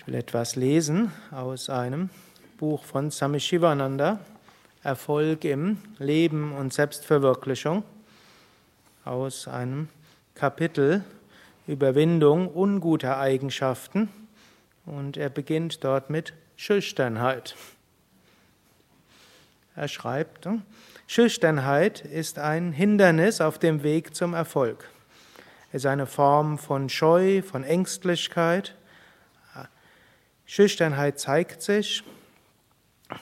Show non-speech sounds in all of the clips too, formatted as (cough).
Ich will etwas lesen aus einem Buch von Swami Shivananda, Erfolg im Leben und Selbstverwirklichung, aus einem Kapitel Überwindung unguter Eigenschaften und er beginnt dort mit Schüchternheit. Er schreibt, Schüchternheit ist ein Hindernis auf dem Weg zum Erfolg. Es ist eine Form von Scheu, von Ängstlichkeit, Schüchternheit zeigt sich,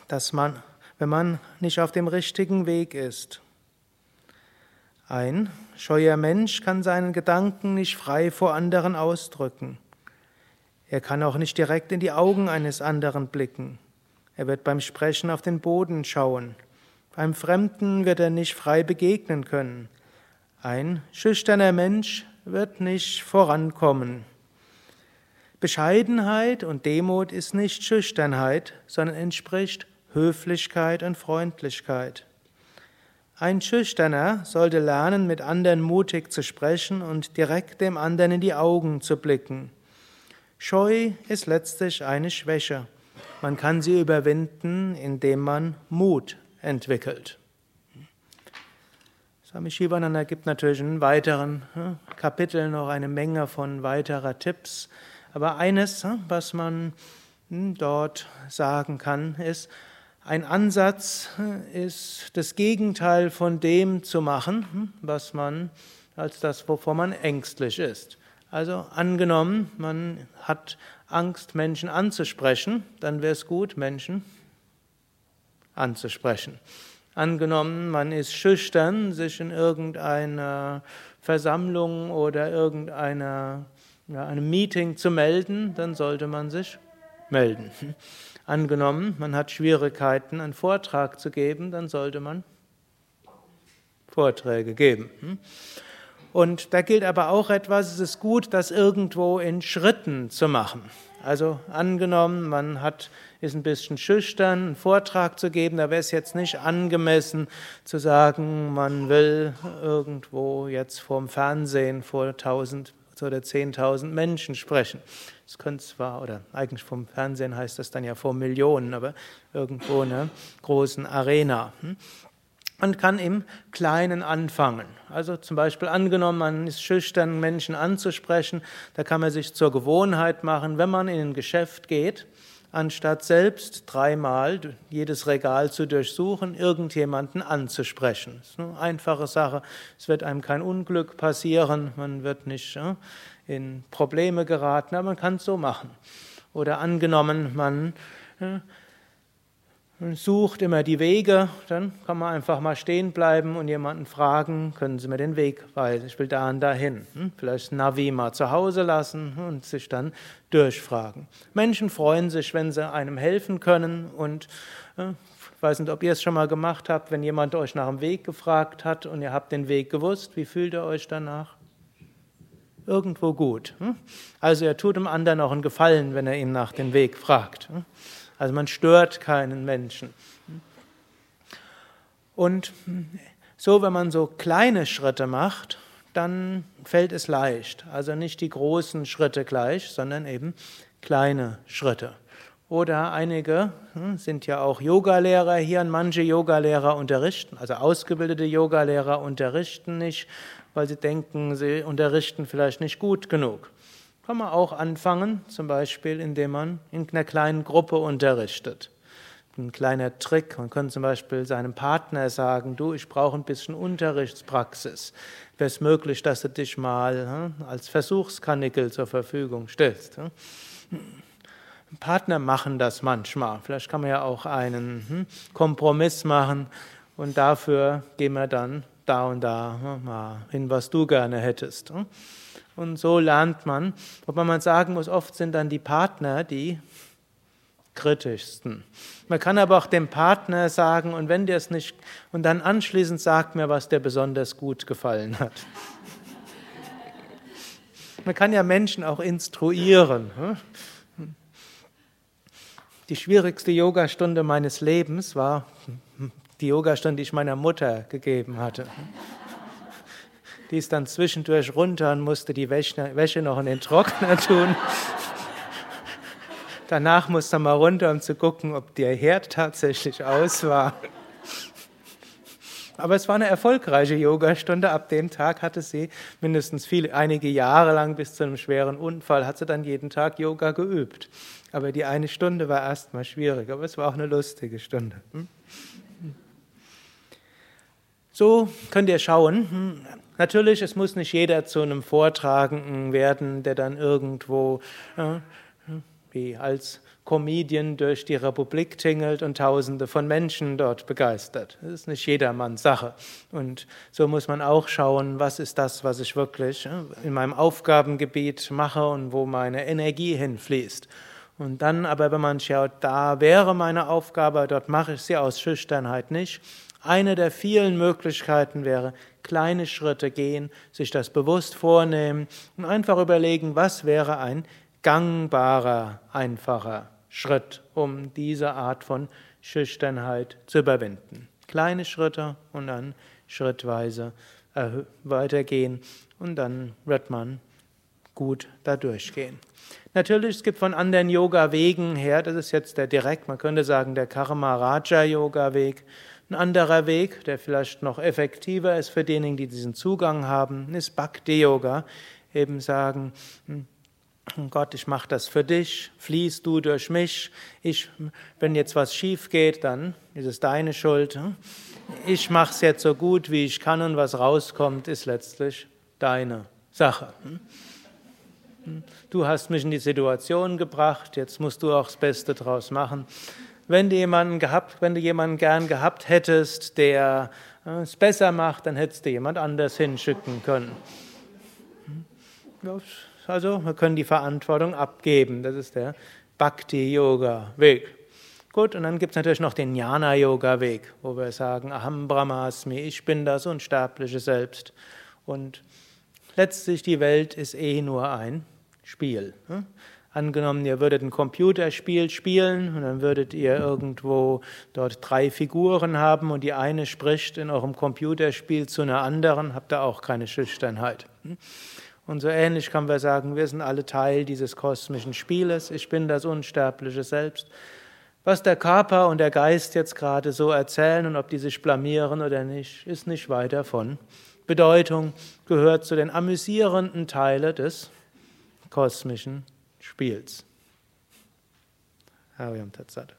dass man, wenn man nicht auf dem richtigen Weg ist. Ein scheuer Mensch kann seinen Gedanken nicht frei vor anderen ausdrücken. Er kann auch nicht direkt in die Augen eines anderen blicken. Er wird beim Sprechen auf den Boden schauen. Beim Fremden wird er nicht frei begegnen können. Ein schüchterner Mensch wird nicht vorankommen. Bescheidenheit und Demut ist nicht Schüchternheit, sondern entspricht Höflichkeit und Freundlichkeit. Ein Schüchterner sollte lernen, mit anderen mutig zu sprechen und direkt dem anderen in die Augen zu blicken. Scheu ist letztlich eine Schwäche. Man kann sie überwinden, indem man Mut entwickelt. Swami Shivananda gibt natürlich in weiteren hm, Kapiteln noch eine Menge von weiterer Tipps, aber eines, hm, was man hm, dort sagen kann, ist, ein Ansatz hm, ist das Gegenteil von dem zu machen, was man als das, wovor man ängstlich ist. Also angenommen, man hat Angst, Menschen anzusprechen, dann wäre es gut, Menschen anzusprechen. Angenommen, man ist schüchtern, sich in irgendeiner Versammlung oder irgendeiner ja, einem Meeting zu melden, dann sollte man sich melden. (laughs) Angenommen, man hat Schwierigkeiten, einen Vortrag zu geben, dann sollte man Vorträge geben. Und da gilt aber auch etwas, es ist gut, das irgendwo in Schritten zu machen. Also angenommen, man hat, ist ein bisschen schüchtern, einen Vortrag zu geben, da wäre es jetzt nicht angemessen zu sagen, man will irgendwo jetzt vorm Fernsehen vor tausend oder 10.000 Menschen sprechen. Das könnte zwar, oder eigentlich vom Fernsehen heißt das dann ja vor Millionen, aber irgendwo in einer großen Arena. Hm? Man kann im Kleinen anfangen. Also zum Beispiel angenommen, man ist schüchtern, Menschen anzusprechen, da kann man sich zur Gewohnheit machen, wenn man in ein Geschäft geht, anstatt selbst dreimal jedes Regal zu durchsuchen, irgendjemanden anzusprechen. Das ist eine einfache Sache. Es wird einem kein Unglück passieren, man wird nicht in Probleme geraten, aber man kann es so machen. Oder angenommen, man sucht immer die Wege, dann kann man einfach mal stehen bleiben und jemanden fragen, können Sie mir den Weg weisen? Ich will da und dahin. Hm? Vielleicht Navi mal zu Hause lassen und sich dann durchfragen. Menschen freuen sich, wenn sie einem helfen können und äh, ich weiß nicht, ob ihr es schon mal gemacht habt, wenn jemand euch nach dem Weg gefragt hat und ihr habt den Weg gewusst, wie fühlt ihr euch danach? Irgendwo gut. Hm? Also er tut dem anderen auch einen Gefallen, wenn er ihn nach dem Weg fragt. Also man stört keinen Menschen. Und so, wenn man so kleine Schritte macht, dann fällt es leicht. Also nicht die großen Schritte gleich, sondern eben kleine Schritte. Oder einige hm, sind ja auch Yogalehrer hier und manche Yogalehrer unterrichten, also ausgebildete Yogalehrer unterrichten nicht, weil sie denken, sie unterrichten vielleicht nicht gut genug kann man auch anfangen, zum Beispiel indem man in einer kleinen Gruppe unterrichtet. Ein kleiner Trick, man kann zum Beispiel seinem Partner sagen, du, ich brauche ein bisschen Unterrichtspraxis. Wäre es möglich, dass du dich mal hm, als Versuchskanickel zur Verfügung stellst? Hm? Partner machen das manchmal. Vielleicht kann man ja auch einen hm, Kompromiss machen und dafür gehen wir dann da und da mal hin, was du gerne hättest. Und so lernt man, wobei man sagen muss, oft sind dann die Partner die kritischsten. Man kann aber auch dem Partner sagen, und wenn dir es nicht, und dann anschließend sagt mir, was dir besonders gut gefallen hat. Man kann ja Menschen auch instruieren. Hm? Die schwierigste Yogastunde meines Lebens war die Yogastunde, die ich meiner Mutter gegeben hatte. Die ist dann zwischendurch runter und musste die Wäsche, noch in den Trockner tun. Danach musste er mal runter, um zu gucken, ob der Herd tatsächlich aus war. Aber es war eine erfolgreiche Yogastunde. Ab dem Tag hatte sie mindestens viele, einige Jahre lang bis zu einem schweren Unfall, hat sie dann jeden Tag Yoga geübt. Aber die eine Stunde war erstmal schwierig, aber es war auch eine lustige Stunde. Hm? So könnt ihr schauen. Hm, natürlich, es muss nicht jeder zu einem Vortragenden werden, der dann irgendwo ja, wie als Comedian durch die Republik tingelt und Tausende von Menschen dort begeistert. Das ist nicht jedermanns Sache. Und so muss man auch schauen, was ist das, was ich wirklich in meinem Aufgabengebiet mache und wo meine Energie hinfließt. Und dann aber, wenn man schaut, da wäre meine Aufgabe, dort mache ich sie aus Schüchternheit nicht. Eine der vielen Möglichkeiten wäre, kleine Schritte gehen, sich das bewusst vornehmen und einfach überlegen, was wäre ein gangbarer, einfacher Schritt, um diese Art von Schüchternheit zu überwinden. Kleine Schritte und dann schrittweise weitergehen und dann wird man gut da durchgehen. Natürlich, es gibt von anderen Yoga-Wegen her, das ist jetzt der direkt, man könnte sagen, der Karma-Raja-Yoga-Weg. Ein anderer Weg, der vielleicht noch effektiver ist für diejenigen, die diesen Zugang haben, ist Bhakti-Yoga. Eben sagen, hm, Gott, ich mache das für dich, fließt du durch mich. Ich, wenn jetzt was schief geht, dann ist es deine Schuld. Hm? Ich mache es jetzt so gut, wie ich kann und was rauskommt, ist letztlich deine Sache. Hm? Du hast mich in die Situation gebracht, jetzt musst du auch das Beste draus machen. Wenn du jemanden gehabt, wenn du jemanden gern gehabt hättest, der äh, es besser macht, dann hättest du jemand anders hinschicken können. Ja, also wir können die Verantwortung abgeben. Das ist der Bhakti-Yoga-Weg. Gut, und dann gibt es natürlich noch den Jnana-Yoga-Weg, wo wir sagen, Aham Brahmasmi, ich bin das unsterbliche Selbst. Und letztlich die Welt ist eh nur ein Spiel. Angenommen, ihr würdet ein Computerspiel spielen und dann würdet ihr irgendwo dort drei Figuren haben und die eine spricht in eurem Computerspiel zu einer anderen, habt ihr auch keine Schüchternheit. Hm? Und so ähnlich kann man sagen, wir sind alle Teil dieses kosmischen Spieles. Ich bin das unsterbliche Selbst. Was der Körper und der Geist jetzt gerade so erzählen und ob die sich blamieren oder nicht, ist nicht weit davon. Bedeutung gehört zu den amüsierenden Teilen des kosmischen Spiels. Hariam Tatsat.